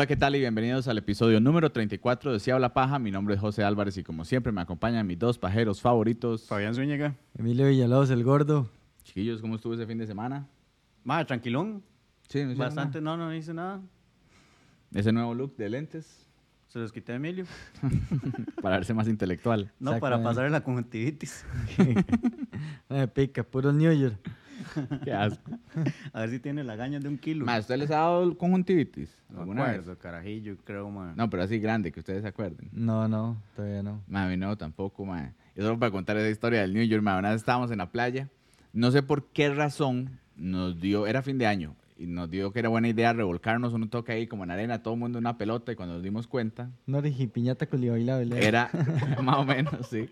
Hola, ¿qué tal? Y bienvenidos al episodio número 34 de Si Habla Paja. Mi nombre es José Álvarez y como siempre me acompañan mis dos pajeros favoritos. Fabián Zúñiga. Emilio Villalobos, el gordo. Chiquillos, ¿cómo estuvo ese fin de semana? Madre, tranquilón. Sí, no Bastante, no, no hice nada. Ese nuevo look de lentes Se los quité a Emilio. para verse más intelectual. No, para Exactamente. pasarle la conjuntivitis. Me pica, puro New York. Qué asco. A ver si tiene la gaña de un kilo. Ma, ¿usted les ha dado conjuntivitis? no ¿Alguna vez? acuerdo, carajillo, creo, man. No, pero así grande, que ustedes se acuerden. No, no, todavía no. Ma, a mí no, tampoco, ma. Y solo para contar esa historia del New York, ma, una vez estábamos en la playa. No sé por qué razón nos dio, era fin de año, y nos dio que era buena idea revolcarnos un toque ahí como en arena, todo el mundo en una pelota, y cuando nos dimos cuenta, No origi piñata culibailable. era, más o menos, sí,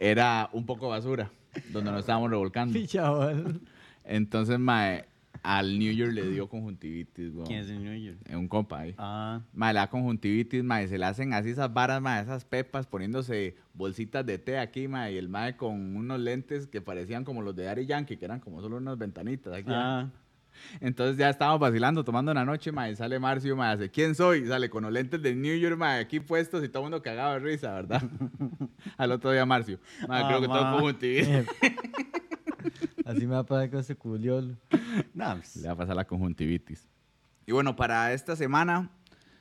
era un poco basura, donde nos estábamos revolcando. chaval. Entonces, ma, al New York le dio conjuntivitis, weón. ¿Quién es el New York? Un compa ahí. Ah, Mae, la conjuntivitis, mae, se le hacen así esas varas, mae, esas pepas, poniéndose bolsitas de té aquí, mae, y el mae con unos lentes que parecían como los de Daddy Yankee, que eran como solo unas ventanitas aquí. ah. Entonces ya estábamos vacilando, tomando una noche, mae, sale Marcio, mae, hace, ¿quién soy? Sale con los lentes de New York, mae, aquí puestos y todo el mundo cagado de risa, ¿verdad? Al otro día Marcio, mae, Ah, creo que todo ma. conjuntivitis. Así me va a pasar con ese culiolo. Nah, pues, Le va a pasar la conjuntivitis. Y bueno, para esta semana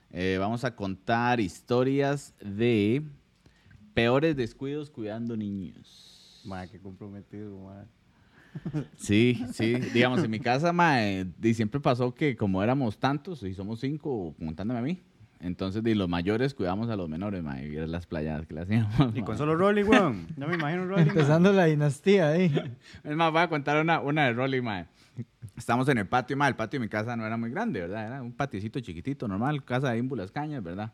eh, vamos a contar historias de peores descuidos cuidando niños. madre, qué comprometido, madre. Sí, sí. Digamos, en mi casa, y siempre pasó que como éramos tantos, y somos cinco, contándome a mí, entonces de los mayores cuidamos a los menores, mae, y eran las playadas que le hacíamos. Y con solo Rolly, weón. No me imagino Rolly. ma. Empezando la dinastía ahí. Es más, voy a contar una, una de Rolly, mae. Estamos en el patio, mae. El patio de mi casa no era muy grande, ¿verdad? Era un patiecito chiquitito, normal, casa de Ímbulas Cañas, ¿verdad?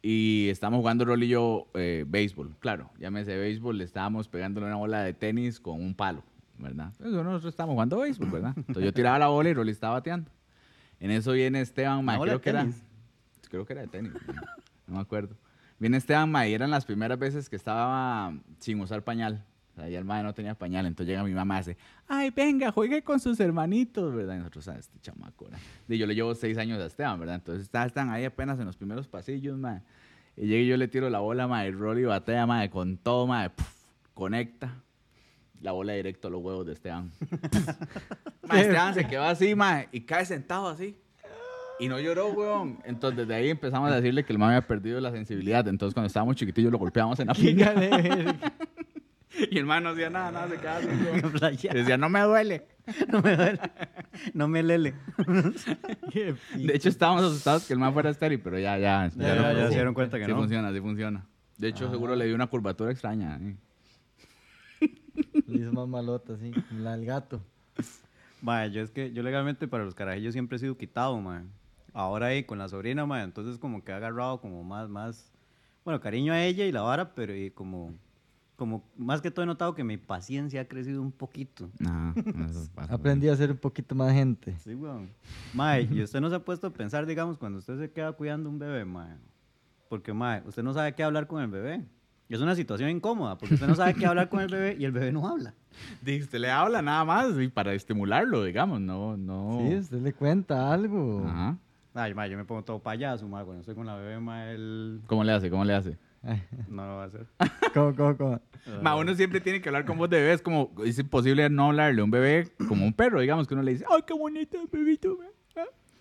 Y estamos jugando Rolly y yo eh, béisbol, claro. Llámese béisbol, le estábamos pegándole una bola de tenis con un palo, ¿verdad? Eso nosotros estábamos jugando béisbol, ¿verdad? Entonces yo tiraba la bola y Rolly estaba bateando. En eso viene Esteban, bola creo que era... Creo que era de tenis, no me acuerdo. Viene Esteban, mae, y eran las primeras veces que estaba sin usar pañal. O sea, ya el mae no tenía pañal, entonces llega mi mamá y dice, ay, venga, juegue con sus hermanitos, ¿verdad? Y nosotros, ¿sabes? Este chamaco, ¿verdad? Y yo le llevo seis años a Esteban, ¿verdad? Entonces está- están ahí apenas en los primeros pasillos, mae. Y llega y yo le tiro la bola, mae, y Rolly batea, mae, con todo, mae, puf, conecta. La bola directo a los huevos de Esteban. mae, Esteban se quedó así, mae, y cae sentado así. Y no lloró, weón. Entonces, desde ahí empezamos a decirle que el mae había perdido la sensibilidad. Entonces, cuando estábamos chiquitillos, lo golpeábamos en la pinga. Y el mae no hacía nada, nada, se quedaba así. Decía, no me duele. No me duele. No me lele. De hecho, estábamos asustados que el mae fuera estéril, pero ya, ya. Ya, ya, probó. se dieron cuenta que sí no. funciona, sí funciona. De hecho, seguro le dio una curvatura extraña. ¿eh? Le hizo más malota, como La del gato. Madre, yo es que yo legalmente para los carajillos siempre he sido quitado, madre. Ahora ahí con la sobrina, madre, entonces como que he agarrado como más, más, bueno, cariño a ella y la vara, pero y como, como más que todo he notado que mi paciencia ha crecido un poquito. Ajá, eso pasa, Aprendí a ser un poquito más gente. Sí, weón. Mae, y usted no se ha puesto a pensar, digamos, cuando usted se queda cuidando un bebé, mae. Porque, mae, usted no sabe qué hablar con el bebé. Y es una situación incómoda, porque usted no sabe qué hablar con el bebé y el bebé no habla. Dice, usted le habla nada más y para estimularlo, digamos, no, no. Sí, usted le cuenta algo. Ajá. Ay, mae, yo me pongo todo payaso, mae. Cuando estoy con la bebé, mae, él ¿Cómo le hace? ¿Cómo le hace? No lo va a hacer. ¿Cómo, cómo, cómo? Ma, uno siempre tiene que hablar con voz de bebé. Es como, es imposible no hablarle a un bebé como un perro, digamos, que uno le dice, ¡ay, qué bonito el bebito! ma".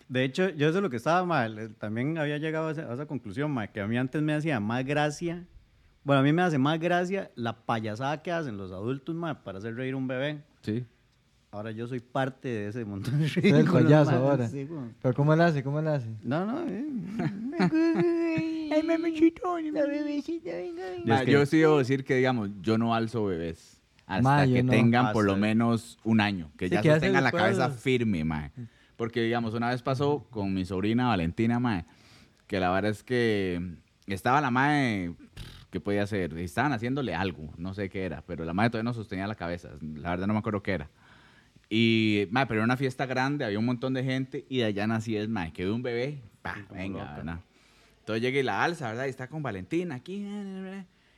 De hecho, yo eso es lo que estaba mal. También había llegado a esa, a esa conclusión, mae, que a mí antes me hacía más gracia. Bueno, a mí me hace más gracia la payasada que hacen los adultos, mae, para hacer reír a un bebé. Sí. Ahora yo soy parte de ese montón de es el ridículos, payaso mae, ahora. sí, weón. ¿Pero cómo le hace? ¿Cómo le hace? No, no. eh. ¡Ay, mamachito! Y Ma, es que- Yo sí debo decir que, digamos, yo no alzo bebés hasta Ma, que no. tengan por lo Hasta- menos un año, que Sí, ya que sostengan la cabeza firme, mae. Porque, digamos, una vez pasó con mi sobrina Valentina, mae, que la verdad es que estaba la mae, ¿qué podía hacer? Estaban haciéndole algo, no sé qué era, pero la mae todavía no sostenía la cabeza, la verdad no me acuerdo qué era. Y, mae, pero era una fiesta grande, había un montón de gente y de allá nací es, mae, que ve un bebé, pa, Sí, venga. ¿verdad? Entonces llega y la alza, ¿verdad? Y está con Valentina aquí.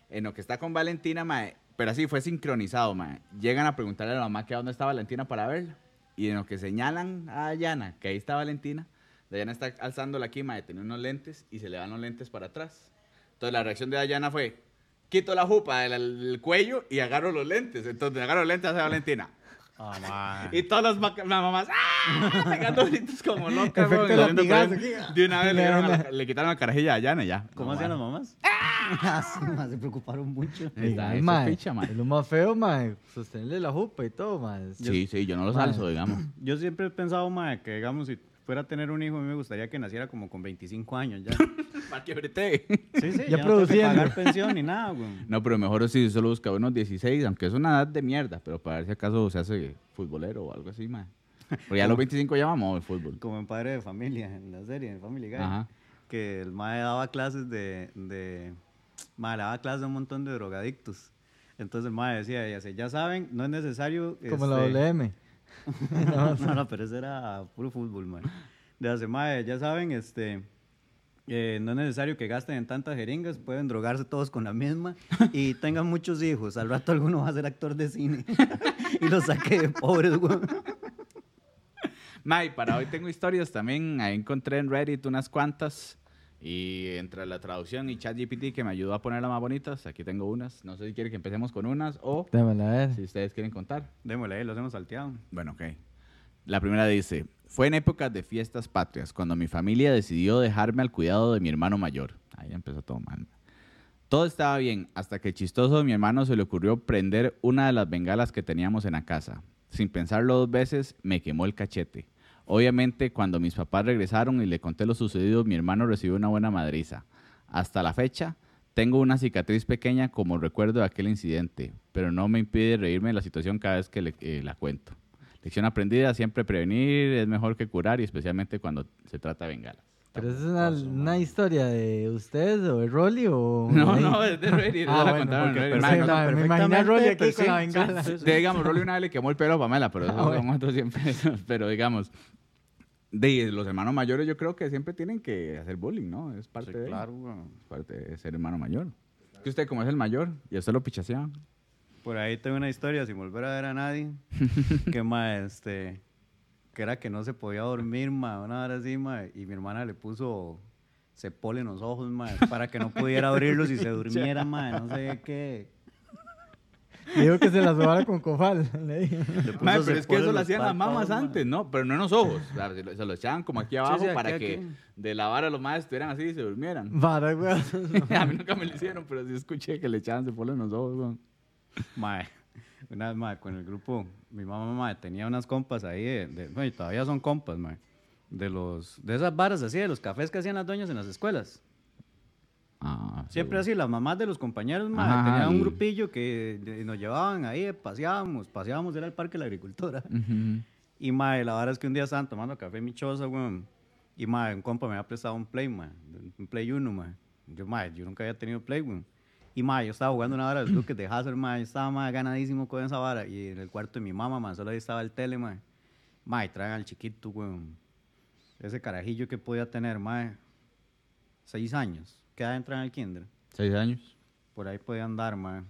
En lo que está con Valentina, mae, pero así fue sincronizado, mae. Llegan a preguntarle a la mamá que a dónde está Valentina para verla. Y en lo que señalan a Yana que ahí está Valentina, Dayana está alzándola aquí, mae, tenía unos lentes y se le van los lentes para atrás. Entonces la reacción de Dayana fue, quito la jupa del, del cuello y agarro los lentes. Entonces agarro los lentes hace Valentina. Ah, ma. Y todas las, ma- las mamás, ¡ah! Pegando gritos como locas. De una vez le, la- quitaron la carajilla a Dayana y ya. ¿Cómo No, hacían mae. las mamás? Ah, sí, ma, se preocuparon mucho. Está, mae, mae. Es lo más feo, mae. Sostenerle la jupa y todo, mae. Sí, sí, yo no los Mae. alzo, digamos. Yo siempre he pensado, ma, que digamos, si fuera a tener un hijo, a mí me gustaría que naciera como con 25 años ya. Para que brete. Sí, sí, Ya ya, no pagar pensión ni nada, güey. No, pero mejor si solo busca unos 16, aunque es una edad de mierda, pero para ver si acaso se hace futbolero o algo así, mae. Porque ya a los 25 ya vamos al fútbol. Como en Padre de Familia, en la serie, en Family Guy. Ajá. Que el mae daba clases de... de mae, daba clases a un montón de drogadictos. Entonces el mae decía, ya, sé, ya saben, no es necesario... Como la este, WM. no, no, pero eso era puro fútbol, man. De hace, mae, ya saben, este, eh, no es necesario que gasten en tantas jeringas, pueden drogarse todos con la misma y tengan muchos hijos. Al rato alguno va a ser actor de cine y los saque de pobres, güey. Mae, para hoy tengo historias también. Ahí encontré en Reddit unas cuantas. Y entre la traducción y ChatGPT que me ayudó a ponerlas más bonitas, aquí tengo unas. No sé si quieren que empecemos con unas o Démosla a ver. si ustedes quieren contar. Démosle ahí, los hemos salteado. Bueno, ok. La primera dice, fue en épocas de fiestas patrias cuando mi familia decidió dejarme al cuidado de mi hermano mayor. Ahí empezó todo mal. Todo estaba bien hasta que el chistoso de mi hermano se le ocurrió prender una de las bengalas que teníamos en la casa. Sin pensarlo dos veces, me quemó el cachete. Obviamente, cuando mis papás regresaron y le conté lo sucedido, mi hermano recibió una buena madriza. Hasta la fecha, tengo una cicatriz pequeña como recuerdo de aquel incidente, pero no me impide reírme de la situación cada vez que le- eh, la cuento. Lección aprendida, siempre prevenir es mejor que curar y especialmente cuando se trata de bengalas. Pero esa es una, una historia de ustedes o de Rolly o. No, no, es de Reddit. Ah, la bueno, contaron no, me imaginé a Rolly aquí con la sí, bengala. sí, sí. De, digamos, Rolly una vez le quemó el pelo a Pamela, pero eso Ah, bueno. son otros siempre. pero digamos, de los hermanos mayores yo creo que siempre tienen que hacer bullying, ¿no? Es parte Sí, de claro, es parte de ser hermano mayor. Que usted como es el mayor y a usted lo pichaseaban. Por ahí tengo una historia, sin volver a ver a nadie, que, este, que era que no se podía dormir, ma, una hora así, ma, y mi hermana le puso cepol en los ojos, ma, para que no pudiera abrirlos y se durmiera, ma, no sé qué. Dijo que se la sobara con cofal. le dije. Mae, pero es que cepol eso lo hacían las mamás ma. antes, ¿no? Pero no en los ojos. O sea, se lo, se lo echaban como aquí abajo sí, para aquí, que aquí. de la vara los madres estuvieran así y se durmieran. Vara, güey. a mí nunca me lo hicieron, pero sí escuché que le echaban se en los ojos, weón. Mae, una vez, mae, con el grupo, mi mamá, tenía unas compas ahí, de, de- bueno, y todavía son compas, de los, de esas varas así, de los cafés que hacían las doñas en las escuelas. Ah, Siempre sí, así, las mamás de los compañeros, Ajá, tenían un grupillo que de- nos llevaban ahí, paseábamos, paseábamos, era el Parque de la Agricultura. Ujú. Y, mae, la verdad es que un día estaban tomando café en mi choza, weón, y, mae, un compa me había prestado un Play, un Play 1, mae. Yo, mae, yo nunca había tenido Play, weón. Y, mae, yo estaba jugando una vara de los Duques de Hazard, mae, yo estaba, mae, ganadísimo con esa vara. Y en el cuarto de mi mamá, mae, solo ahí estaba el tele, mae. Mae, traen al chiquito, weón. Ese carajillo que podía tener, mae, seis años. ¿Qué edad entran al kinder? Seis años. Por ahí podía andar, mae.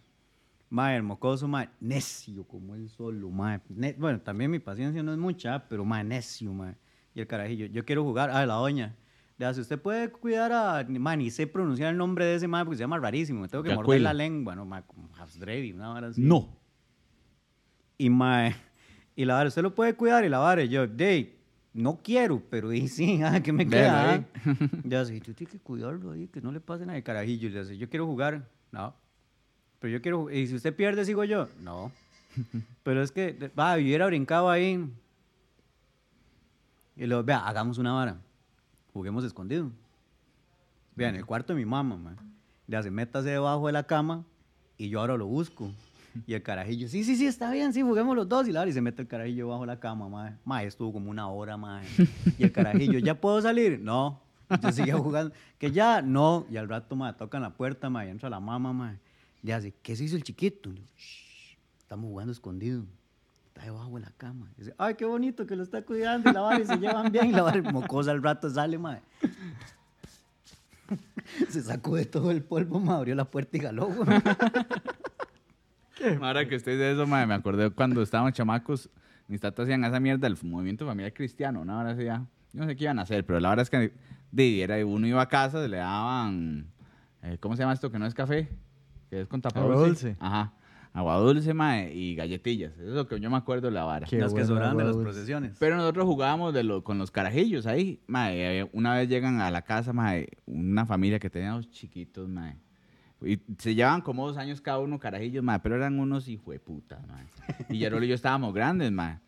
Mae, el mocoso, mae, necio como él solo, mae. Ne- bueno, también mi paciencia no es mucha, pero mae, necio, mae. Y el carajillo, yo quiero jugar, ah, la doña. Le hace, usted puede cuidar a, mae, ni sé pronunciar el nombre de ese mae porque se llama rarísimo. Me tengo que morder Yacuel. la lengua, no, mae, como una vara así. No. Y mae, y la vara, usted lo puede cuidar y la vara, y yo, de, no quiero, pero y sí, ah, ¿qué me queda? ah?" Ya sé, tú tienes que cuidarlo ahí, que no le pase nada de carajillo. Y le hace, yo quiero jugar. No. Pero yo quiero, y si usted pierde, sigo yo. No. Pero es que, va, yo hubiera brincado ahí. Y luego, vea, hagamos una vara. Juguemos escondido. Vean, el cuarto de mi mamá, ma. Le hace, métase debajo de la cama y yo ahora lo busco. Y el carajillo, sí, sí, sí, está bien, sí, juguemos los dos. Y, la, y se mete el carajillo debajo de la cama, ma. Ma, estuvo como una hora, ma. Y el carajillo, ¿ya puedo salir? No. Yo seguía jugando. Que ya, no. Y al rato, ma, tocan la puerta, ma, y entra la mamá, ma. Le hace, ¿qué se hizo el chiquito? Yo, "Shh, estamos jugando escondido. Está debajo de la cama. Y dice, ay, qué bonito que lo está cuidando. Y la vara y se llevan bien. Y la vara mocosa al rato sale, ma. Se sacó de todo el polvo, ma, abrió la puerta y jaló, güey. Ahora que usted dice eso, mae, me acordé cuando estábamos chamacos, mis tatas hacían esa mierda del movimiento familiar cristiano, ¿no? Ahora sí ya. Yo no sé qué iban a hacer, pero la verdad es que de, era, uno iba a casa, le daban, eh, ¿cómo se llama esto? Que no es café, que es con tapa Agua dulce. Ajá, agua dulce, mae, y galletitas. Eso es lo que yo me acuerdo de la vara. Qué Las que bueno, sobraban de las procesiones. Pero nosotros jugábamos de lo, con los carajillos ahí. Mae, eh, una vez llegan a la casa, mae, una familia que tenía dos chiquitos, mae. Y se llevaban como dos años cada uno carajillos, mae, pero eran unos hijueputas, mae. Y Yarol y yo estábamos grandes, mae.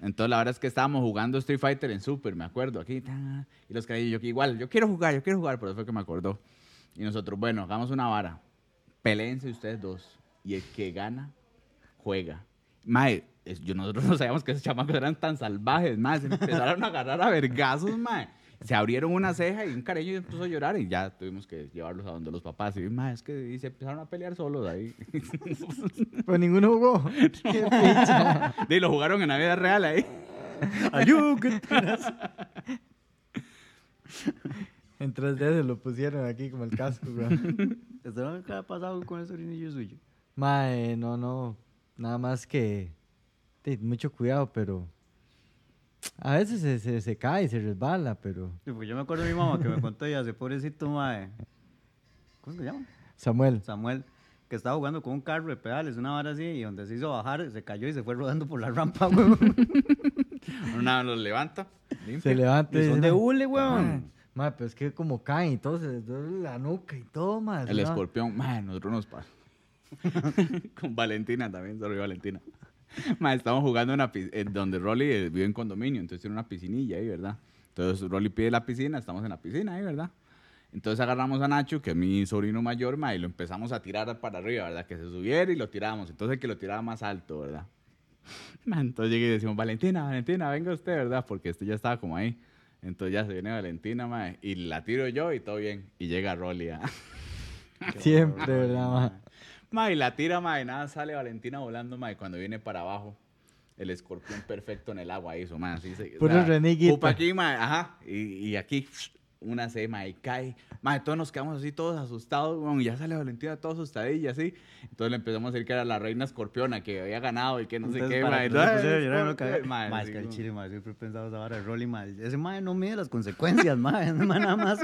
Entonces la verdad es que estábamos jugando Street Fighter en Super, me acuerdo, aquí. ta, y los carajillos, yo que igual, yo quiero jugar, yo quiero jugar, por eso fue que me acordó. Y nosotros, bueno, hagamos una vara. Peleense ustedes dos. Y el que gana, juega. Mae, yo, nosotros no sabíamos que esos chamacos eran tan salvajes, mae. Se empezaron a agarrar a vergazos, mae. Se abrieron una ceja y un cariño empezó a llorar y ya tuvimos que llevarlos a donde los papás. Y, mae, es que y se empezaron a pelear solos ahí. Pero ninguno jugó. Picha. y lo jugaron en la vida real ahí. Ayúdate. En 3D se lo pusieron aquí como el casco. ¿Esto qué ha pasado con el sobrinillo suyo? Mae, no, no. Nada más que. sí, mucho cuidado, pero. A veces se, se, se cae, se resbala, pero. Sí, porque yo me acuerdo de mi mamá que me contó ya, ese pobrecito mae. ¿Cómo se llama? Samuel. Samuel, que estaba jugando con un carro de pedales, una vara así, y donde se hizo bajar, se cayó y se fue rodando por la rampa, weón. Una los levanta, limpia. Se levanta Y son de "Mae, hule, mae, weón. mae, pero es que como caen y todo, se les duele la nuca y todo, mae. El ¿no? escorpión, man, nosotros nos pasó. Con Valentina también, sorry Valentina. Man, estamos jugando una eh, donde Rolly eh, vive en condominio, entonces tiene una piscinilla ahí, ¿verdad? Entonces Rolly pide la piscina, estamos en la piscina ahí, ¿verdad? Entonces agarramos a Nacho, que es mi sobrino mayor, ma, y lo empezamos a tirar para arriba, ¿verdad? Que se subiera y lo tiramos. Entonces el que lo tiraba más alto, ¿verdad? Ma, Entonces llegué y decimos, Valentina, Valentina, venga usted, ¿verdad? Porque este ya estaba como ahí. Entonces ya se viene Valentina, ma, y la tiro yo y todo bien. Y llega Rolly, ¿ah? Siempre, ¿verdad? Ma, y la tira, ma, y nada, sale Valentina volando, ma, y cuando viene para abajo, el escorpión perfecto en el agua hizo, ma, así se... Puro reniguito. Upa aquí, ma, ajá, y, y aquí, una C, ma, y cae. Ma, todos nos quedamos así, todos asustados, weón, y ya sale Valentina todo asustadilla, así. Entonces le empezamos a decir que era la reina escorpiona, que había ganado y que no sé Entonces, qué, para ma. que y no se todo, pusiera a "Ay, llorar, no escorpión", caga. ma, Ma, es así que el chile, ma, siempre he pensado esa vara de Rolly, ma. Ese ma no mide las consecuencias, ma. Ese ma nada más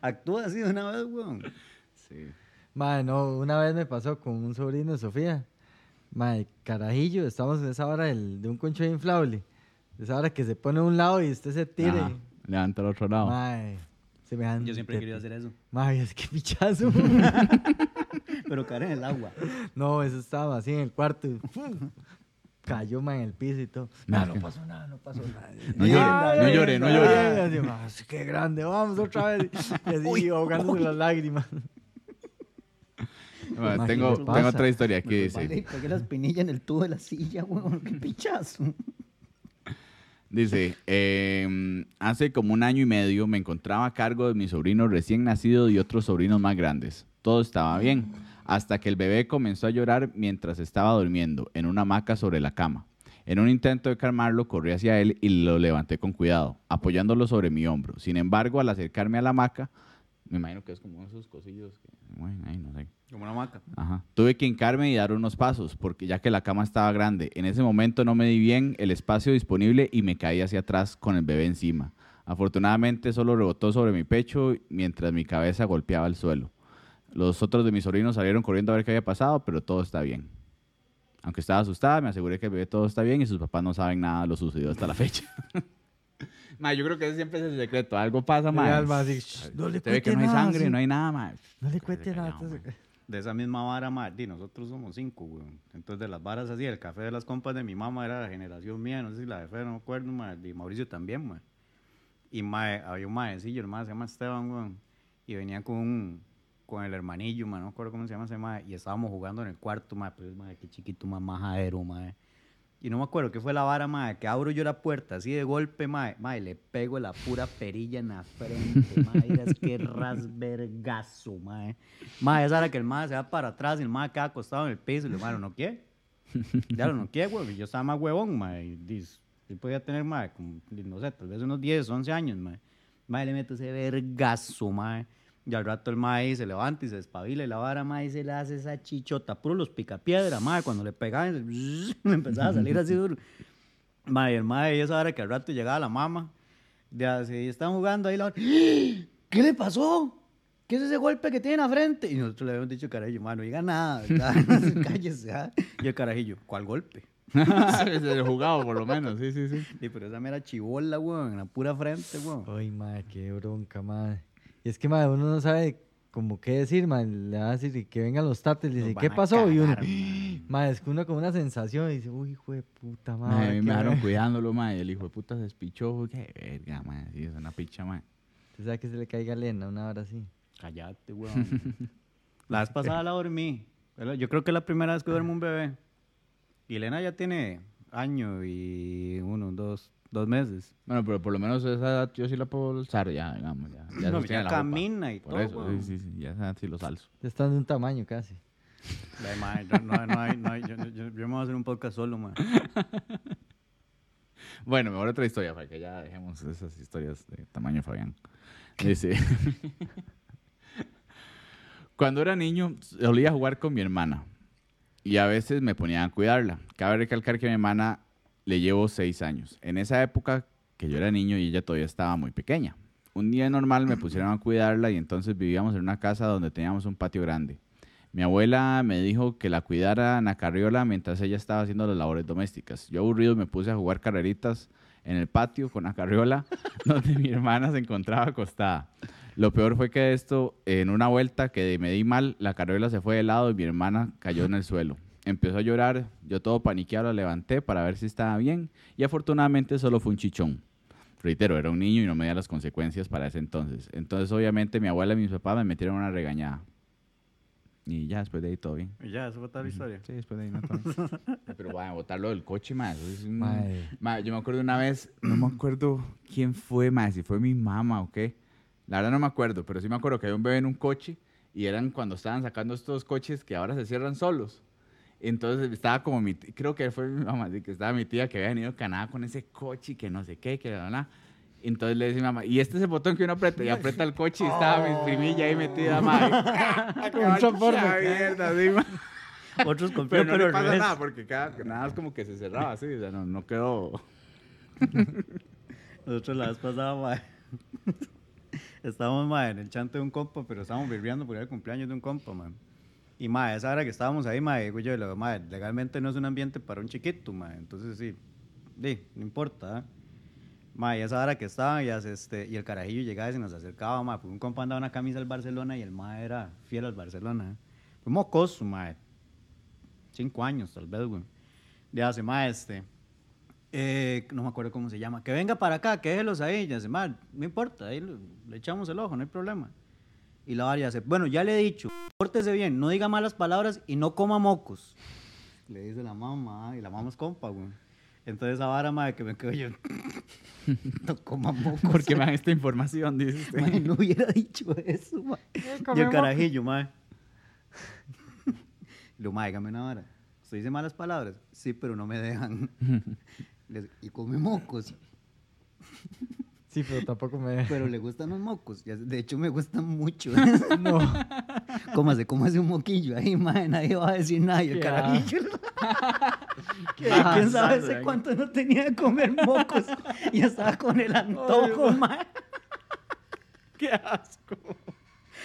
actúa así de una vez, weón. Sí. Mae, no, una vez me pasó con un sobrino de Sofía. Mae, carajillo, estamos en esa hora del- de un concho inflable. Esa hora que se pone a un lado y usted se tire. Ajá, levanta al otro lado. Semejante. Yo siempre he querido hacer eso. Mae, es que pichazo. Pero caer en el agua. no, eso estaba así en el cuarto. Cayó mae, en el piso y todo. Nah, No, que- no pasó nada, no pasó nada. No llore, no llore, no llore. Qué grande, vamos otra vez. Y así ahogándose las lágrimas. ¿Qué tengo, otra historia aquí, dice. y pegué la espinilla en el tubo de la silla, weón. Qué pichazo. Dice, em, hace como un año y medio me encontraba a cargo de mi sobrino recién nacido y otros sobrinos más grandes. Todo estaba bien, hasta que el bebé comenzó a llorar mientras estaba durmiendo en una hamaca sobre la cama. En un intento de calmarlo, corrí hacia él y lo levanté con cuidado, apoyándolo sobre mi hombro. Sin embargo, al acercarme a la hamaca, me imagino que es como esos cosillos que, bueno, ahí no sé. Como una maca. Ajá. Tuve que hincarme y dar unos pasos, porque ya que la cama estaba grande. En ese momento no me di bien el espacio disponible y me caí hacia atrás con el bebé encima. Afortunadamente solo rebotó sobre mi pecho mientras mi cabeza golpeaba el suelo. Los otros de mis sobrinos salieron corriendo a ver qué había pasado, pero todo está bien. Aunque estaba asustada, me aseguré que el bebé todo está bien y sus papás no saben nada de lo sucedido hasta la fecha. ma, yo creo que ese siempre es el secreto. Algo pasa, ma. Real, ma, así, "Shh, no le Se ve que no hay nada, sangre, sí. no hay nada, ma. No le cuente nada. De esa misma vara, ma, di, nosotros somos cinco, weón. Entonces, de las varas así, el café de las compas de mi mamá era la generación mía, no sé si la de Fer, no me acuerdo, ma, y Mauricio también, ma. Y ma, había un maecillo, el ma se llama Esteban, weón. Y venía con un, con el hermanillo, ma, no me acuerdo cómo se llama ese ma. Y estábamos jugando en el cuarto, ma, pero es ma, qué chiquito, ma, majadero, ma. Y no me acuerdo qué fue la vara, ma, que abro yo la puerta así de golpe, ma, ma, y le pego la pura perilla en la frente, ma. Mira, es que rasvergazo, ma. Ma, esa hora que el ma se va para atrás y el ma queda acostado en el piso y le ma, no quiere. Ya lo no quiere, güey. Yo estaba más huevón, ma. Y dice, yo podía tener, ma, como, no sé, tal vez unos 10, 11 años, ma. Ma, y le meto ese vergazo, ma. Y al rato el ma ahí se levanta y se despabila y la vara, ma, y se le hace esa chichota, puro los picapiedra, ma. Cuando le pegaban, le empezaba a salir así duro. Ma, y el ma, y esa hora que al rato llegaba la mamá Ya, sí, están jugando ahí la hora. ¿Qué le pasó? ¿Qué es ese golpe que tiene en la frente? Y nosotros le habíamos dicho, carajillo, mano, diga nada, ¿verdad? Cállese, ¿ah? Y el carajillo, ¿cuál golpe? Se jugado, por lo menos, sí, sí, sí. Sí, pero esa mera chibola, weón, en la pura frente, weón. Ay, madre, qué bronca, madre. Y es que, madre, uno no sabe como qué decir, madre. Le va a decir y que vengan los tates, le dice, ¿qué pasó? y uno, madre. madre, es que uno con una sensación y dice, uy, hijo de puta, madre. a mí me dejaron madre". cuidándolo, y El hijo de puta se despichó. Qué verga, mae. Sí, es una picha, mae. Usted sabe que se le caiga lena una hora así. Cállate, weón. la vez pasada la dormí. Yo creo que es la primera vez que duerme un bebé. Y Elena ya tiene año y uno, dos, dos meses. Bueno, pero por lo menos esa edad yo sí la puedo alzar ya, digamos. Ya, ya, No, ya camina y Por todo, eso, sí, sí, sí. Ya esa sí los alzo. Ya están de un tamaño casi. La yo- no, no hay, no hay, yo, yo- yo me voy a hacer un podcast solo, man. Bueno, mejor otra historia, para que ya dejemos esas historias de tamaño Fabián. Dice. Cuando era niño, solía jugar con mi hermana. Y a veces me ponía a cuidarla. Cabe recalcar que mi hermana le llevo seis años. En esa época que yo era niño y ella todavía estaba muy pequeña. Un día normal me pusieron a cuidarla y entonces vivíamos en una casa donde teníamos un patio grande. Mi abuela me dijo que la cuidara Ana Carriola mientras ella estaba haciendo las labores domésticas. Yo aburrido me puse a jugar carreritas en el patio con Ana Carriola, donde mi hermana se encontraba acostada. Lo peor fue que esto, en una vuelta que me di mal, la carriola se fue de lado y mi hermana cayó en el suelo. Empezó a llorar, yo todo paniqueado la levanté para ver si estaba bien y afortunadamente solo fue un chichón. Reitero, era un niño y no me las consecuencias para ese entonces. Entonces obviamente mi abuela y mis papás me metieron una regañada. Y ya después de ahí todo bien. Y ya, eso fue toda la historia. Sí, después de ahí no todo bien. Pero bueno, botarlo del coche, más. Mae. yo me acuerdo una vez, no me acuerdo quién fue, más, si fue mi mamá o qué. La verdad no me acuerdo, pero sí me acuerdo que había un bebé en un coche y eran cuando estaban sacando estos coches que ahora se cierran solos. Entonces estaba como mi, tí- creo que fue mi mamá, que estaba mi tía que había venido a Canadá con ese coche y que no sé qué, que la la. Entonces le decía a mi mamá, y este es el botón que uno aprieta, y aprieta el coche y estaba mi primilla ahí metida, madre. Mucha forma. mierda, sí, ma. Otros con Pero no le pasa nada, porque cada, nada es como que se cerraba así, o sea, no, no quedó... Nosotros la vez pasada, mae, estábamos, mae, en el chante de un compa, pero estábamos birreando por el cumpleaños de un compa, mae. Y, mae, esa hora que estábamos ahí, mae, digo yo, lo- mae, legalmente no es un ambiente para un chiquito, mae. Entonces, sí, di, no importa, ¿eh? Mae, esa hora que estaba, y, este, y el carajillo llegaba y se nos acercaba, mae, porque un compa andaba una camisa del Barcelona y el mae era fiel al Barcelona, ¿eh? Fue mocoso, mae. Cinco años, tal vez, güey. De hace, mae, este... Eh, no me acuerdo cómo se llama. Que venga para acá, que déjelos ahí. Ya se mal, no importa, ahí le, le echamos el ojo, no hay problema. Y la varia hace, bueno, ya le he dicho, pórtese bien, no diga malas palabras y no coma mocos. Le dice la mamá, y la mamá es compa, güey. Entonces esa vara, madre, que me quedo yo, no coma mocos. ¿Por qué me dan esta información? Dice usted. Mae, no hubiera dicho eso, mae. Y el carajillo, mae. Lo, mae, dígame una hora. ¿Usted dice malas palabras? Sí, pero no me dejan. Les- y come mocos. Sí, pero tampoco me... Pero le gustan los mocos. De hecho, me gustan mucho. No. Cómase, cómase un moquillo ahí, mae. Nadie va a decir nada. Y el carajillo. ¿Quién sabe hace mae. cuánto no tenía de comer mocos? Y estaba con el antojo, mae. ¡Qué asco!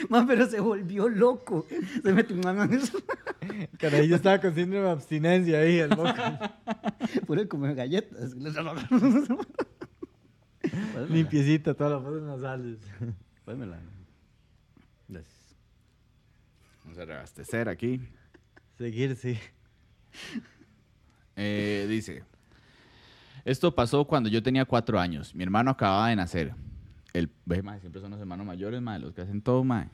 Mae, pero se volvió loco. Se metió un Carajillo estaba con síndrome de abstinencia ahí, el loco. Puro comer galletas. Limpiecita, todas las fosas nasales. Pónmela. Gracias. Vamos a reabastecer aquí. Seguir, sí. Eh, dice, esto pasó cuando yo tenía cuatro años. Mi hermano acababa de nacer. El, ve, mae, siempre son los hermanos mayores, mae, los que hacen todo, mae.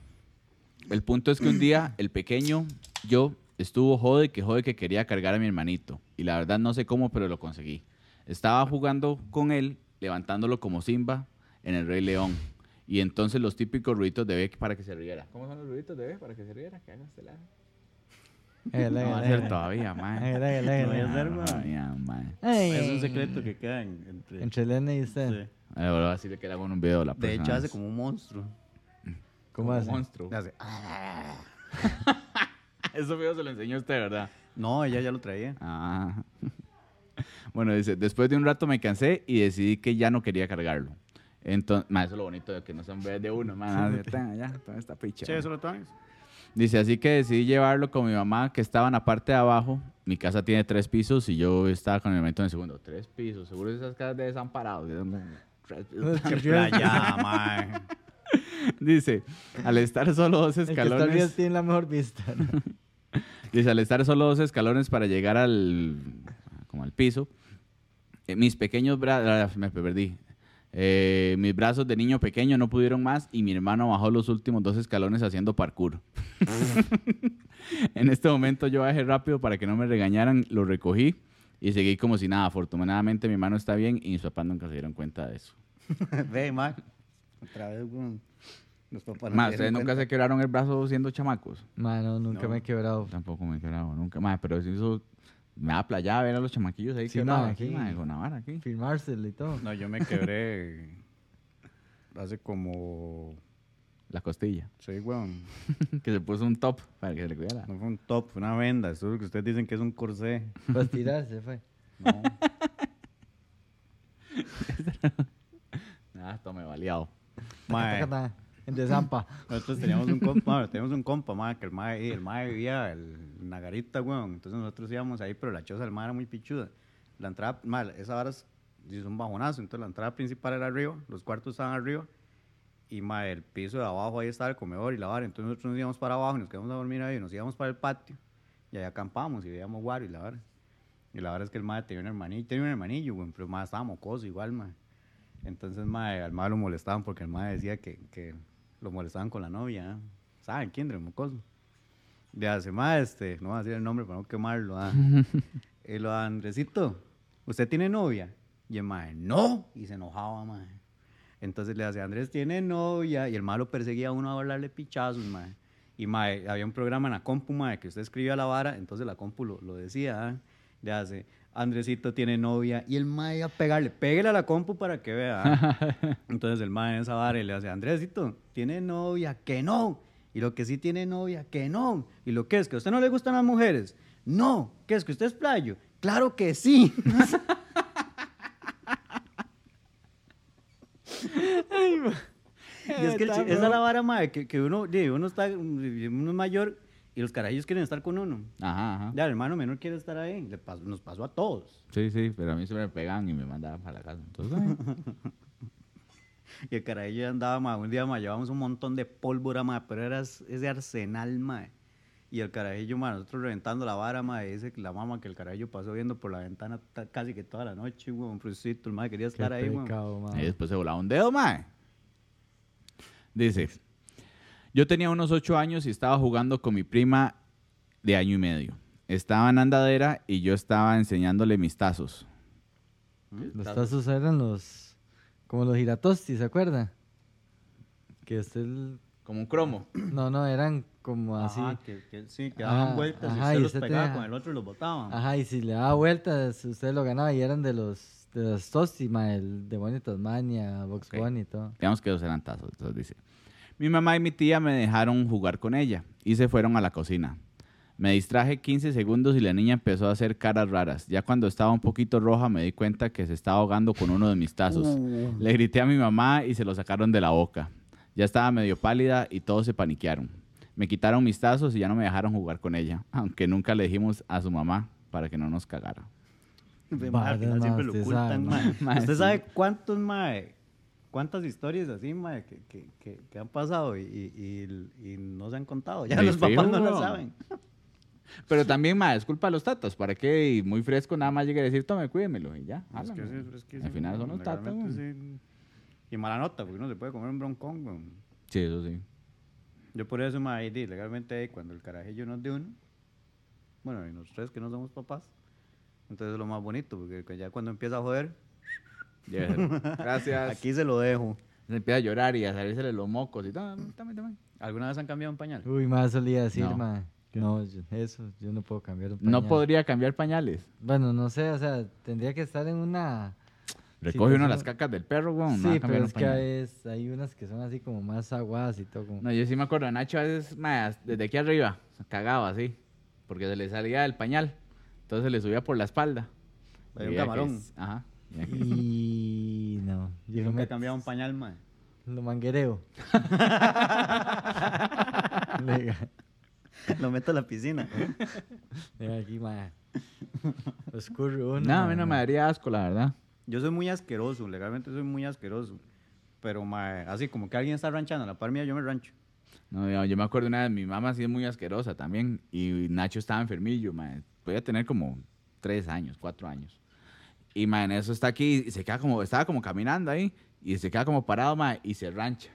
El punto es que un día el pequeño, yo, estuvo jode que jode que quería cargar a mi hermanito. Y la verdad no sé cómo, pero lo conseguí. Estaba jugando con él, levantándolo como Simba en el Rey León. Y entonces los típicos ruiditos de B para que se riera. ¿Cómo son los ruiditos de B para que se riera? Que hagas este lado. Hágale, No va a ser todavía, mae. No. Todavía, mae. Es un secreto que queda en- entre... Entre Elena y usted. Sí. A ver, voy a decirle que le hago un video de la De hecho, hace como un monstruo. ¿Cómo Como hace? monstruo. Hace- Eso video se lo enseñó usted, ¿verdad? No, ella ya lo traía. Ah. Bueno, dice, después de un rato me cansé y decidí que ya no quería cargarlo. Entonces, ma, eso es lo bonito de que no son bebés de uno, ma, ya, está, ya, toda esta picha. Sí, ma. eso lo traes. Dice, así que decidí llevarlo con mi mamá, que estaba en la parte de abajo. Mi casa tiene tres pisos y yo estaba con mi hermanito en el segundo. Tres pisos, seguro esas casas de desamparados. Tres pisos. Qué playa, mae. Dice, al estar solo dos El que está arriba escalones... tiene la mejor vista. ¿no? Dice, al estar solo dos escalones para llegar al, como al piso, eh, mis pequeños brazos, me perdí, Eh, mis brazos de niño pequeño no pudieron más y mi hermano bajó los últimos dos escalones haciendo parkour. en este momento yo bajé rápido para que no me regañaran, lo recogí y seguí como si nada. Afortunadamente mi hermano está bien y mis papás nunca se dieron cuenta de eso. Ve, mae. Otra vez, weón. Los papás no Más, ustedes nunca cuenta. se quebraron el brazo siendo chamacos. Mano, nunca No. me he quebrado. Tampoco me he quebrado, nunca. Más, pero eso me da playa ver a los chamaquillos ahí Sí, quebrados aquí, aquí. con aquí. Firmárselo y todo. No, yo me quebré hace como... La costilla. Sí, weón. que se puso un top para que se le cuidara. No fue un top, fue una venda. Eso es lo que ustedes dicen que es un corsé. Pues tirarse fue. No. Ah, tome baleado. Mae, En desampa. nosotros teníamos un compa, teníamos un compa, mae, que el mae, el mae vivía en la garita, weón. Entonces nosotros íbamos ahí, pero la choza del mae era muy pichuda. La entrada, mae, esa hora es, es un bajonazo. Entonces la entrada principal era arriba, los cuartos estaban arriba. Y mae, el piso de abajo ahí estaba el comedor y la vara. Entonces nosotros nos íbamos para abajo y nos quedamos a dormir ahí. Nos íbamos para el patio y ahí acampamos y veíamos guaro y la vara. Y la verdad es que el mae tenía un hermanillo, tenía un hermanillo, güey, pero el mae estaba mocoso igual, mae. Entonces, mae, al mae lo molestaban porque el mae decía que, que lo molestaban con la novia, ¿eh? ¿saben quién? El mocoso. Le hace, mae, este, no voy a decir el nombre para no quemarlo, ¿ah? y lo Andresito, ¿usted tiene novia? Y el mae, no, y se enojaba, mae. Entonces le hace, Andrés tiene novia, y el mae lo perseguía a uno a hablarle pichazos, mae. Y mae, había un programa en la compu, mae, que usted escribía la vara, entonces la compu lo, lo decía, ¿ah? Le hace, Andresito tiene novia, y el mae a pegarle, pégale a la compu para que vea. Entonces el mae en esa vara y le hace, Andresito, tiene novia, que no. Y lo que sí tiene novia, que no. Y lo que es, que a usted no le gustan las mujeres. No. ¿Qué es, que usted es playo? Claro que sí. Y es que esa es la vara, mae, que, que uno, uno está, uno es mayor y los carajillos quieren estar con uno. Ajá, ajá. Ya, el hermano menor quiere estar ahí. Le nos pasó a todos. Sí, sí, pero a mí se me pegaban y me mandaban para la casa. Entonces, Y el carajillo ya andaba, mae. Un día, mae, llevábamos un montón de pólvora, mae, pero era es- ese arsenal, mae. Y el carajillo, mae, nosotros reventando la vara, mae, dice que la mamá que el carajillo pasó viendo por la ventana ta- casi que toda la noche, un frusito, el mae quería Qué estar ahí, güey. pecado, y después se volaba un dedo, mae. Dice, yo tenía unos ocho años y estaba jugando con mi prima de año y medio. Estaba en andadera y yo estaba enseñándole mis tazos. Los tazos eran los. Como los giratosti, ¿se acuerda? Que usted. el- Como un cromo. No, no, eran como así. Ajá, que, que sí, que Ajá, daban vueltas ajá, y y usted los usted pegaba tenía- con el otro y los botaban. Ajá, y si le daba vueltas, usted lo ganaba y eran de los. De los tosti, mae, el demonio de Tasmania, Box Ok. Bunny y todo. Digamos que dos eran tazos. Entonces dice, mi mamá y mi tía me dejaron jugar con ella y se fueron a la cocina. Me distraje 15 segundos y la niña empezó a hacer caras raras. Ya cuando estaba un poquito roja me di cuenta que se estaba ahogando con uno de mis tazos. Le grité a mi mamá y se lo sacaron de la boca. Ya estaba medio pálida y todos se paniquearon. Me quitaron mis tazos y ya no me dejaron jugar con ella, aunque nunca le dijimos a su mamá para que no nos cagara. Siempre lo ocultan, sabe, ¿Usted sí. sabe cuántos, mae, cuántas historias así, mae, que, que, que, que han pasado y, y, y, y no se han contado? Ya Sí, los papás fijo, no lo saben. Pero también, ma, es culpa de los tatas. ¿Para qué? Y muy fresco, nada más llegue a decir, tome, cuídemelo y ya. Es que sí, es que Al sí, final son los tatas, sí. Y mala nota, porque uno se puede comer un broncón, weón. Sí, eso sí. Yo por eso, mae, legalmente, cuando el carajillo nos de uno, bueno, y los tres que no somos papás, entonces es lo más bonito, porque ya cuando empieza a joder, Lléveselo. Gracias. aquí se lo dejo. Se empieza a llorar y a salirse los mocos y todo. ¿Alguna vez han cambiado un pañal? Uy, más solía decir, No. mae. No, yo- eso, yo no puedo cambiar un No pañal. podría cambiar pañales. Bueno, no sé, o sea, tendría que estar en una... Recoge uno pues, las no- cacas del perro, weón. no sí, pero es que pañal. hay, es- hay unas que son así como más aguadas y todo. Como... No, yo sí me acuerdo Nacho a veces, ma, desde aquí arriba, cagaba así. Porque se le salía el pañal. Entonces se le subía por la espalda. Hay un camarón. es- Ajá. Y no. Yo cambiado un pañal, mae. lo manguereo. Lo meto a la piscina. Liga aquí, mae. Lo escurre uno. No, a mí no me daría asco, la verdad. Yo soy muy asqueroso, legalmente soy muy asqueroso. Pero, así como que alguien está ranchando a la par mía, yo me rancho. No, yo, yo me acuerdo una vez, mi mamá sí es muy asquerosa también. Y Nacho estaba enfermillo, mae. Podía tener como tres años, cuatro años. Y mae, en eso está aquí y se queda como, estaba como caminando ahí. Y se queda como parado, mae, y se rancha.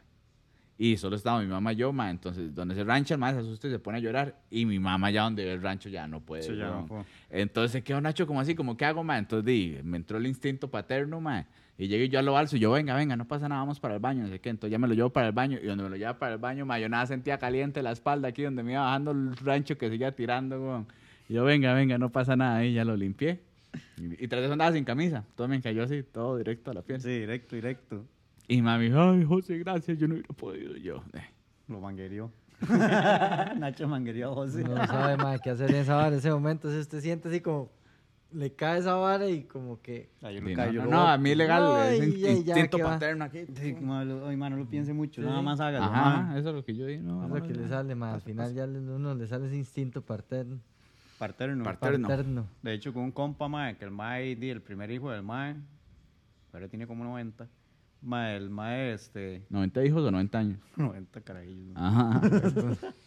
Y solo estaba mi mamá y yo, mae. Entonces, donde se rancha, el mae se asusta y se pone a llorar. Y mi mamá ya donde ve el rancho ya no puede. Sí, ya no weón. puedo. Entonces se quedó Nacho como así, como, ¿qué hago, mae? Entonces di, me entró el instinto paterno, mae. Y llegué yo a lo alzo y yo, venga, venga, no pasa nada, vamos para el baño, no sé qué. Entonces ya me lo llevo para el baño y donde me lo lleva para el baño, mae, yo nada sentía caliente la espalda aquí donde me iba bajando el rancho que seguía tirando. Y yo, venga, venga, no pasa nada. Y ya lo limpié. Y, y tras eso andaba sin camisa. Todo me cayó así, todo directo a la piel. Sí, directo, directo. Y mami, ay, José, gracias, yo no hubiera podido. Yo, eh. Lo manguerió. Nacho manguerió a José. No sabe, mae, qué hacer en esa vara. En ese momento, si usted siente así como... Le cae esa vara y como que... Ay, yo Sí, no, no, no, a mí legal, es Ay, ay, ya, instinto ¿qué va? paterno aquí. Sí, malo, ay, mano, no lo piense mucho, Sí. nada más hágalo. Ajá, eso es lo que yo digo. No, Es lo que le ya. sale, mae. Al Pasa, final ya uno le sale ese instinto paterno. Paterno. Paterno. Paterno. De hecho, con un compa, mae, que el mae, el primer hijo del mae, ahora tiene como 90. Mae, el mae, este, 90 hijos o 90 años. 90 carajillos. Ajá.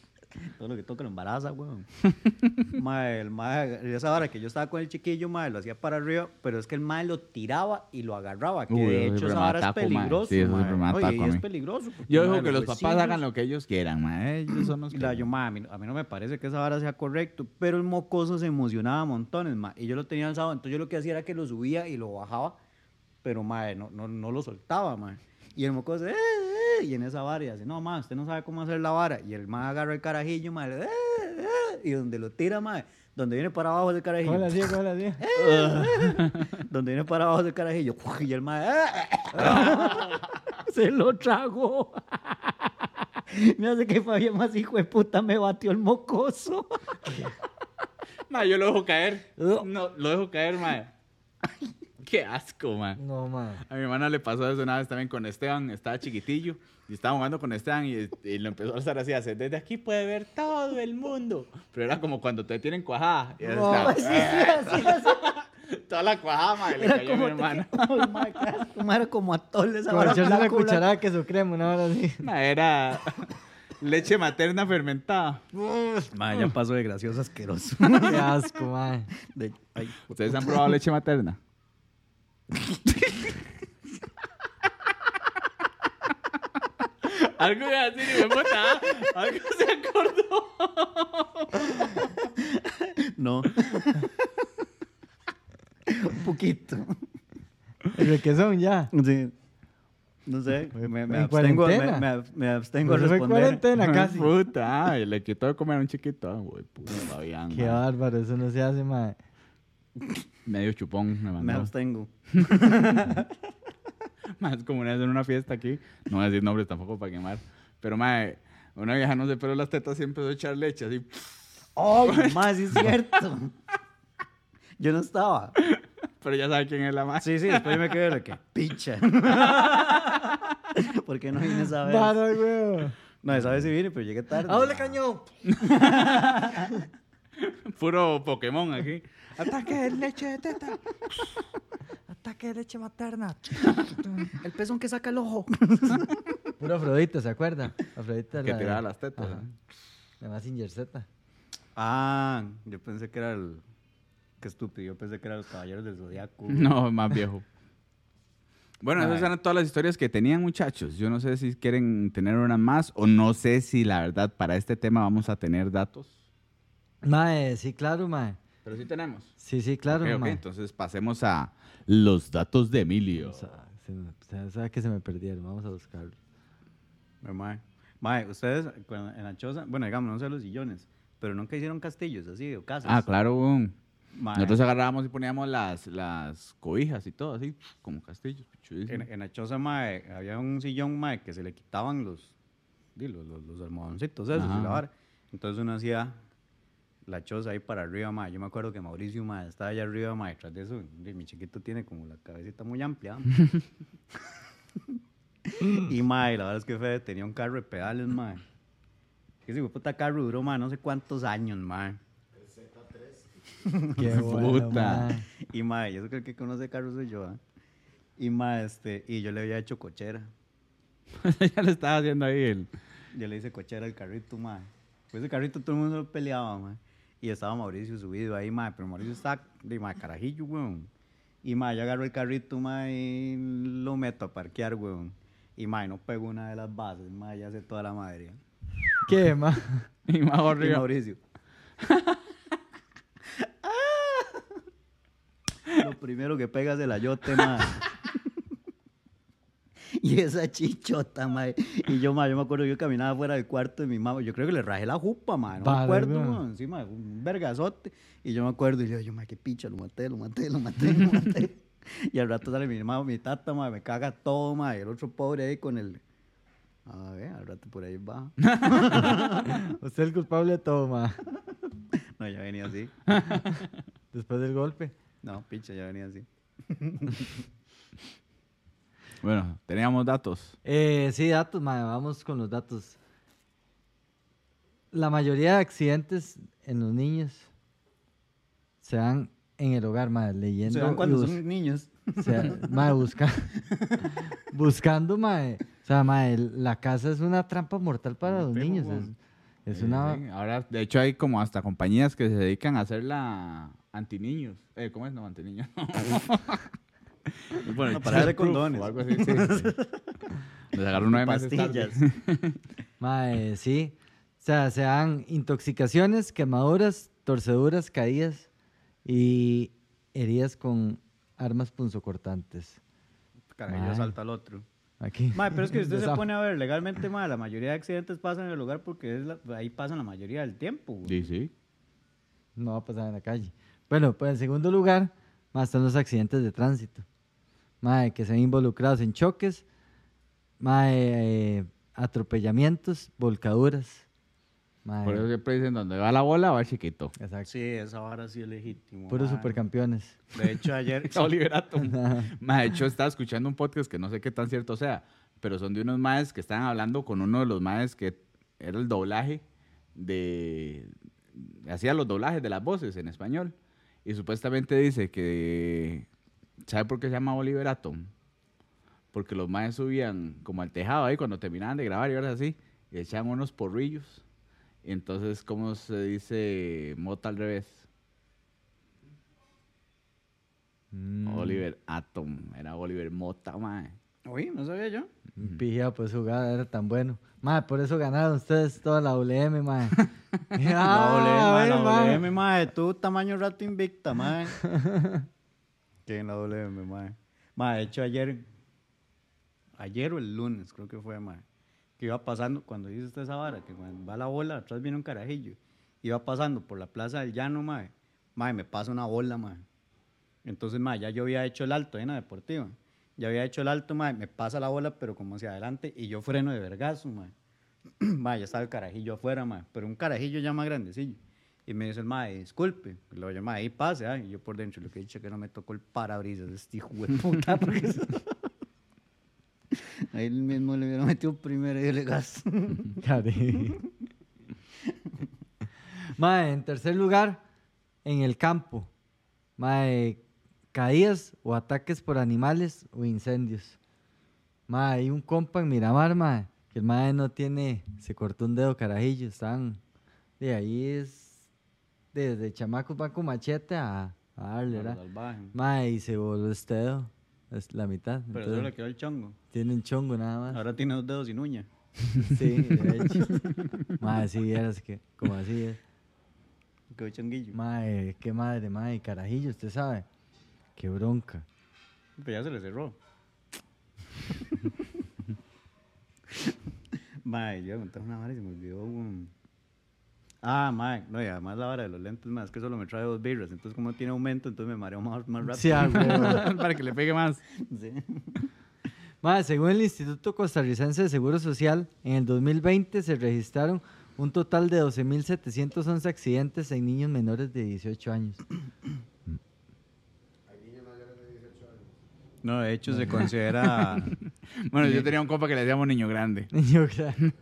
Todo lo que toca lo embaraza, weón. mae, el mae, esa hora que yo estaba con el chiquillo, mae, lo hacía para arriba, pero es que el mae lo tiraba y lo agarraba, que Uy, de hecho esa vara es ataco, mae. peligroso, Sí, mae. me No, y es peligroso. Yo mae, digo que los papás hagan lo que ellos quieran, ma. Ellos son los que... la yo, ma, a mí, a mí no me parece que esa vara sea correcto, pero el mocoso se emocionaba montones, ma, y yo lo tenía alzado, entonces yo lo que hacía era que lo subía y lo bajaba, pero, ma, no, no, no lo soltaba, ma. Y el mocoso, "Eh, eh", y en esa vara, y así, no, ma, usted no sabe cómo hacer la vara, y el ma agarra el carajillo, ma, le, "Eh, eh", y donde lo tira, ma, donde viene para abajo del carajillo, ¿Cómo le hacía? ¿Cómo le hacía? donde viene para abajo del carajillo, y el ma, "Eh, eh", se lo tragó. Me hace que Fabián más hijo de puta me batió el mocoso. Ma, yo lo dejo caer. Uh. No, lo dejo caer, ma. Qué asco, ma. No, mae. A mi hermana le pasó eso una vez también con Esteban. Estaba chiquitillo y estaba jugando con Esteban y, y lo empezó a alzar así. hacer, Desde aquí puede ver todo el mundo. Pero era como cuando te tienen cuajada. Y No, estaba- sí, sí, sí, sí. Toda la cuajada, ma, y le Era cayó a mi hermana. Era como atole esa echarle una cucharada de queso crema, una hora así. Era leche materna fermentada. Ma, ya pasó de gracioso asqueroso. Qué asco, mae. De- ay, ¿Ustedes han probado leche materna? Algo iba a decir y me ¿ah? Algo se acordó. no. Un poquito. El requesón ya. Sí. No sé, me, me En abstengo, me, me- me abstengo a Pues responder. cuarentena casi. Puta, ay, le quitó de comer a un chiquito. Ay, güey, puta, Qué bárbaro, eso no se hace, mae. Medio chupón me Me mandó. abstengo. Más como una vez en una fiesta aquí. No voy a decir nombres tampoco para quemar. Pero, mae, una vieja no se peló las tetas y empezó a echar leche así. ¡Ay, ma, sí es cierto! Yo no estaba. Pero ya sabe quién es la más. Sí, sí, después yo me quedé de que picha. ¿Por qué no vine esa vez? Para, güey. No, esa vez sí vine, pero llegué tarde. ¡Hable, cañón! Puro Pokémon aquí. Ataque de leche de teta. Ataque de leche materna. El pezón que saca el ojo. Puro Afrodita, ¿se acuerda? Afrodita Que la de- tiraba las tetas. Ajá. ¿eh? La Z. Ah, yo pensé que era el... Qué estúpido, yo pensé que eran los caballeros del zodiaco. No, más viejo. Bueno, esas eran todas las historias que tenían, muchachos. Yo no sé si quieren tener una más o no sé si la verdad para este tema vamos a tener datos. Mae, sí, claro, mae. Pero sí tenemos. Sí, sí, claro, Ok, ok, mae. Entonces pasemos a los datos de Emilio. O sea, se me- o sea, que se me perdieron, vamos a buscarlo. Mae, Mae, ustedes en la choza, bueno, digamos, no sé los sillones, pero nunca hicieron castillos así o casas. Ah, claro. weón. Mae, Nosotros agarrábamos y poníamos las, las cobijas y todo así, como castillos. en, en la choza, Mae, había un sillón, Mae, que se le quitaban los, los, los, los almohadoncitos esos y la vara. Entonces uno hacía la choza ahí para arriba, ma. Yo me acuerdo que Mauricio, ma, estaba allá arriba, ma, detrás de eso. Mi chiquito tiene como la cabecita muy amplia. y, ma, y la verdad es que Fede tenía un carro de pedales, ma. Ese puta carro duró, ma, no sé cuántos años, ma. Qué bueno, Puta. mae. Y, ma, y eso que el que conoce carros soy yo, ¿ah? Y, ma, este, y yo le había hecho cochera. ya lo estaba haciendo ahí el... Yo le hice cochera al carrito, ma. Pues ese carrito todo el mundo lo peleaba, ma. Y estaba Mauricio subido ahí, ma. Pero Mauricio está de ma, carajillo, weón. Y, ma, yo agarro el carrito, ma, y lo meto a parquear, weón. Y, ma, y no pego una de las bases, ma, ya hace toda la madre. ¿Qué, ma? Y más Y arriba. Mauricio. Lo primero que pega es el ayote, ma. Y esa chichota, ma. Y yo, ma, yo me acuerdo, yo caminaba fuera del cuarto de mi mamá. Yo creo que le rajé la jupa, ma. No me acuerdo, weón. ma. Encima, un vergazote. Y yo me acuerdo, y yo, yo, ma, qué picha, lo maté, lo maté, lo maté, lo maté. y al rato sale mi mamá, mi tata, ma, me caga todo, ma. Y el otro pobre ahí con el. A ver, al rato por ahí va. Usted es el culpable de todo, ma. No, ya venía así. Después del golpe. No, picha, ya venía así. Bueno, teníamos datos. Eh, sí, datos, ma. Vamos con los datos. La mayoría de accidentes en los niños se dan en el hogar, ma. Leyendo. Se dan y cuando son niños. O sea, mae, busca, buscando, mae. O sea, mae, la casa es una trampa mortal para los Primo, niños. Es, es Sí, una... sí. Ahora, de hecho, hay como hasta compañías que se dedican a hacer la anti-niños. Eh, ¿Cómo es? No, anti-niños. bueno, No, para childproof condones. O algo así, sí. sí. Les agarró nueve. Pastillas. Mae, sí. O sea, se dan intoxicaciones, quemaduras, torceduras, caídas y heridas con armas punzocortantes. Carajillo Mae. salta al otro. Aquí. Mae, pero es que usted se pone a ver legalmente, mae, la mayoría de accidentes pasan en el lugar porque es la- ahí pasan la mayoría del tiempo. güey. Sí, sí. No va a pasar en la calle. Bueno, pues en segundo lugar, más están los accidentes de tránsito. Mae, que se ven involucrados en choques, mae, eh, atropellamientos, volcaduras. Mae, Por eso siempre dicen, donde va la bola, va el chiquito. exacto. Sí, esa vara sí es legítimo. Puros mae. supercampeones. De hecho, ayer. Oliver Atom. Ma, de hecho, estaba escuchando un podcast que no sé qué tan cierto sea, pero son de unos maes que estaban hablando con uno de los maes que era el doblaje de... Hacía los doblajes de las voces en español. Y supuestamente dice que... ¿Sabe por qué se llama Oliver Atom? Porque los maes subían como al tejado ahí cuando terminaban de grabar y ahora así, y echaban unos porrillos. Y entonces, ¿cómo se dice mota al revés? Mm, Oliver Atom, era Oliver Mota, mae. Uy, no sabía yo. un pijado, pues jugada era tan bueno. Mae, por eso ganaron ustedes toda la WM, mae. la Ah, WM, ve, la mae. WM, mae, tú tamaño rato invicta, mae. que en la WM, mae. Mae, de hecho ayer, ayer o el lunes, creo que fue, mae, que iba pasando, cuando dice usted esa vara, que cuando va la bola, atrás viene un carajillo, iba pasando por la plaza del llano, mae, mae, me pasa una bola, mae. Entonces, mae, ya yo había hecho el alto en la deportiva. Ya había hecho el alto, mae, me pasa la bola, pero como hacia adelante, y yo freno de vergazo, mae. mae, ya estaba el carajillo afuera, mae, pero un carajillo ya más grandecillo. Y me dice el mae, disculpe. Y lo llama ahí pase, ah, y yo por dentro, lo que he dicho que no me tocó el parabrisas de este hijo de puta. Ahí mismo le hubiera metido primero y le gas. Mae, en tercer lugar, en el campo. Mae, caídas o ataques por animales o incendios. Mae, hay un compa en Miramar, mae, que el mae no tiene, se cortó un dedo carajillo, están, de ahí es, desde chamacos van con machete a, a darle, ¿verdad? Mae, y se voló este dedo, es la mitad. Pero entonces, solo le quedó el chongo. tiene un chongo nada más. Ahora tiene dos dedos sin uña. Sí, de hecho. Mae, sí, eras que, como así es. Quedó chonguillo. Mae, qué madre, mae, carajillo, usted sabe. Qué bronca. Pero ya se le cerró. Mae, yo iba a contar una vara y se me olvidó. weón. Ah, mae, no, y además la vara de los lentes, mae, es que solo me trae dos birras. Entonces, como tiene aumento, entonces me mareo más, más rápido. Sí, ah. Para que le pegue más. Sí. Mae, según el Instituto Costarricense de Seguro Social, en el 2020 se registraron un total de 12.711 accidentes en niños menores de 18 años. No, de hecho se considera... Bueno, yo tenía un compa que le decíamos niño grande. Niño grande.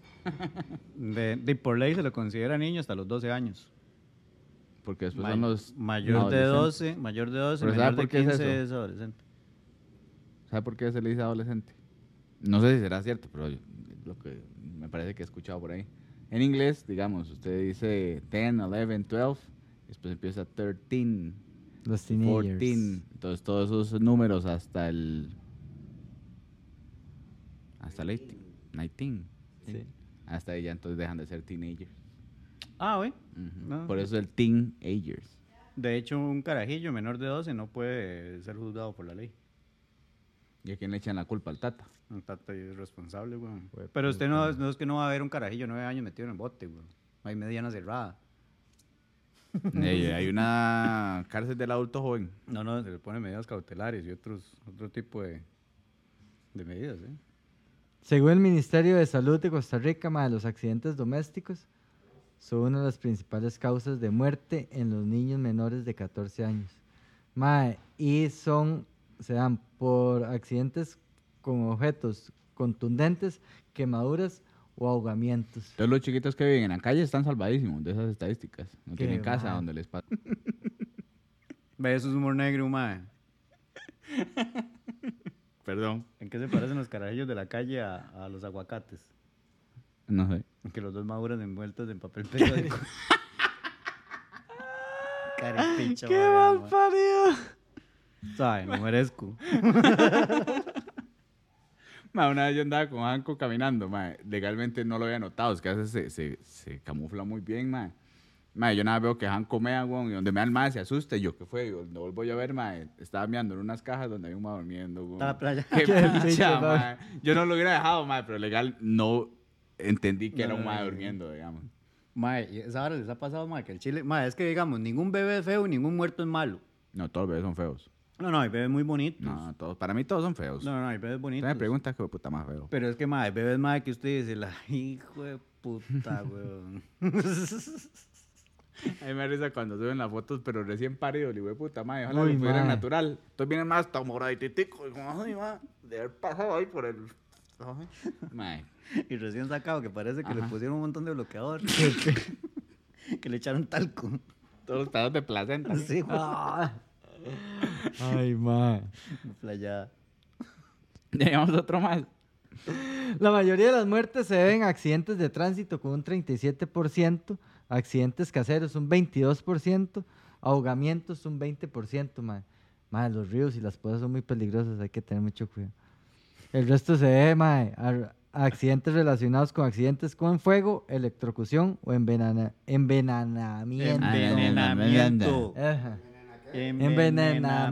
De, de por ley se lo considera niño hasta los 12 años. Porque después May- son los mayor de adolescentes. 12, mayor de 12, Pero ¿sabe menor de por qué es 15 es, adolescente. ¿Sabe por qué se le dice adolescente? No sé si será cierto, pero yo- lo que me parece que he escuchado por ahí. En inglés, digamos, usted dice 10, 11, 12, después empieza 13, Los teenagers. 14. Entonces todos esos números hasta el... Hasta el 18, 19. Sí. Hasta ahí ya entonces dejan de ser teenagers. Ah, güey. No. Por eso el teenagers. De hecho, un carajillo menor de 12 no puede ser juzgado por la ley. ¿Y a quién le echan la culpa? Al tata. Un tata es responsable, güey. Güey, Pero usted no, no es que no va a ver un carajillo nueve años metido en el bote, güey. Hay mediana cerrada. Hay una cárcel del adulto joven. No, no, se le ponen medidas cautelares y otros, otro tipo de, de medidas, ¿eh? Según el Ministerio de Salud de Costa Rica, mae, los accidentes domésticos son una de las principales causas de muerte en los niños menores de 14 años. Mae, y son, se dan por accidentes con objetos contundentes, quemaduras o ahogamientos. Todos los chiquitos que viven en la calle están salvadísimos de esas estadísticas. No Qué tienen casa donde les pasa. Ve, eso es humor negro, mae. Perdón. ¿En qué se parecen los carajillos de la calle a, a los aguacates? No sé. Que los dos maduran envueltos en papel periódico. Carepicha, ¡Qué mal parido! Sabe, no merezco. Ma, una vez yo andaba con Hanco caminando, ma. Legalmente no lo había notado, es que a veces se, se, se camufla muy bien, ma. Ma, yo nada veo que Hanco mea, weón, y donde me da el ma se asusta, y yo, ¿qué fue? Y Donde vuelvo yo a ver, ma, estaba meando en unas cajas donde había un ma durmiendo, weón. La playa. Qué picha, picha, ma. ma. Yo no lo hubiera dejado, ma, pero legal no entendí que No, era un no, ma no, no. durmiendo, digamos. Y esa hora les ha pasado, mae, que el chile... Mae, es que digamos, ningún bebé es feo, ningún muerto es malo. No, todos los bebés son feos. No, no, hay bebés muy bonitos. No, todos, para mí todos son feos. no, no, hay bebés Usted bonitos. me pregunta qué puta más feo. Pero es que, hay bebés, mae, que usted dice, la hijo de puta, weón. A mí me risa cuando suben las fotos, pero recién parido, le digo, "Güey, puta madre, ojalá Uy, lo mae. natural. Entonces vienen más hasta y como, ay, va, de haber pasado ahí por el... Y recién sacado, que parece que le Ajá. pusieron un montón de bloqueador. que le echaron talco. Todos los pedazos de placenta. Sí, güey. Ah. Ay, ma. Playada. Llevamos otro más. La mayoría de las muertes se deben a accidentes de tránsito con un 37%, accidentes caseros un 22%, ahogamientos un 20%, ma. Ma, los ríos y las pozas son muy peligrosos, hay que tener mucho cuidado. El resto se debe, ma, a, a accidentes relacionados con accidentes con fuego, electrocución o envenena- envenenamiento. Envenenamiento. Envenenamiento.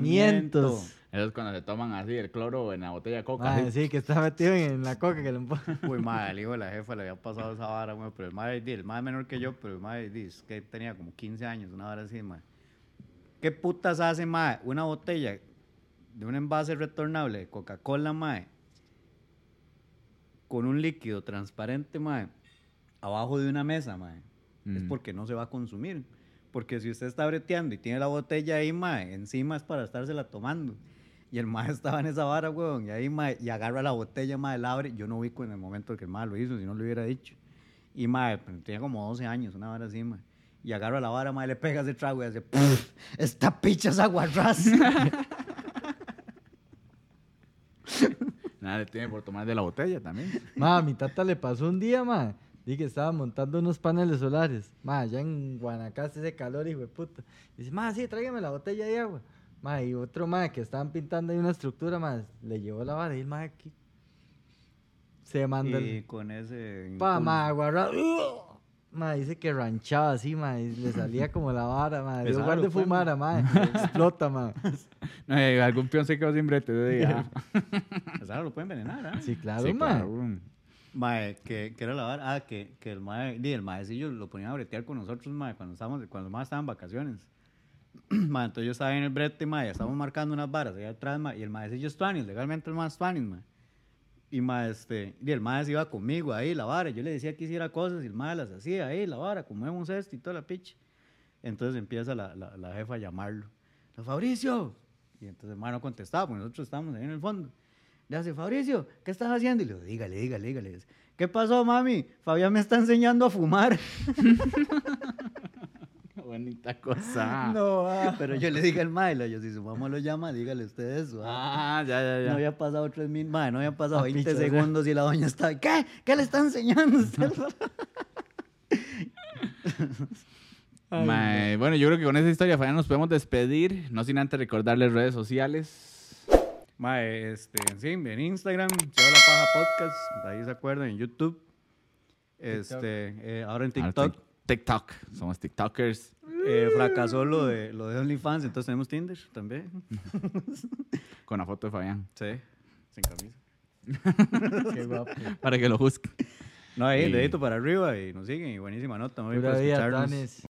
Envenenamientos. Eso es cuando se toman así el cloro en la botella de coca. Así. sí, que está metido en la coca que le Uy, madre, el hijo de la jefa le había pasado esa vara, güey, pero el madre, el madre menor que yo, pero el madre, es que tenía como 15 años, una vara así, madre. ¿Qué putas hace, madre? Una botella de un envase retornable de Coca-Cola, madre, con un líquido transparente, madre, abajo de una mesa, madre. Es Mm. porque no se va a consumir. Porque si usted está breteando y tiene la botella ahí, mae, encima es para estársela tomando. Y el mae estaba en esa vara, weón, y ahí, mae, y agarra la botella, mae, la abre. Yo no ubico en el momento que el mae lo hizo, si no lo hubiera dicho. Y, mae, pues, tenía como 12 años, una vara así, mae. Y agarra la vara, mae, le pega ese trago y hace, "Puf, esta picha es aguarrás. Nada le tiene por tomar de la botella también. Ma, a mi tata le pasó un día, ma. Dije que estaba montando unos paneles solares. Ma, allá en Guanacaste ese calor, hijo de puta. Dice, ma, sí, tráigame la botella de agua. Ma, y otro ma que estaban pintando ahí una estructura, ma, le llevó la vara y el ma aquí. Se manda y el. con ese... Pa, impulso. ma, aguarra. Ma, dice que ranchaba así, ma, y le salía como la vara, ma. En Pesado, lugar de pues, ma. fumar, ma, explota, ma. No, y algún peón se quedó sin brete ese día. Esa vara lo puede envenenar, ¿ah? Sí, claro, Sí, ma. claro. Mae, que, que era la vara, ah, que, que el mae, el maecillo lo ponían a bretear con nosotros, mae, cuando estábamos, cuando los maes estaban en vacaciones. entonces yo estaba en el brete, mae, estábamos marcando unas varas allá atrás, mae, y el maecillo es tuanis, legalmente el más tuanis, mae. Y, ma, este, y el mae se iba conmigo ahí, la vara. Yo le decía que hiciera cosas y el mae las hacía ahí, la vara, comemos esto y toda la picha. Entonces empieza la, la, la jefa a llamarlo. "Don Fabricio. Y entonces el mae no contestaba, porque nosotros estábamos ahí en el fondo. Le hace, Fabricio, ¿qué estás haciendo? Y le digo, dígale, dígale, dígale. Dice, ¿Qué pasó, mami? Fabián me está enseñando a fumar. Bonita cosa. No, ah. Pero yo le dije al mae, le digo, si su mamá lo llama, dígale usted eso. ah". Ah, ya, ya, ya. No había pasado tres mil, mae, no había pasado Ah, 20 picha, o sea. segundos y la doña está, ¿qué? ¿Qué le está enseñando usted? Bueno, yo creo que con esa historia, Fabián, nos podemos despedir. No sin antes recordarles redes sociales. mae, este, sí, en Instagram, Chao la Paja Podcast, ahí se acuerdan, en YouTube. Este, eh, ahora en TikTok. TikTok. Somos TikTokers. eh, fracasó lo de, lo de OnlyFans, entonces tenemos Tinder también. Con la foto de Fabián. Sí, sin camisa. Qué guapo. Para que lo juzguen. No, ahí, Y- dedito para arriba y nos siguen y buenísima nota. Muy bien por escucharnos.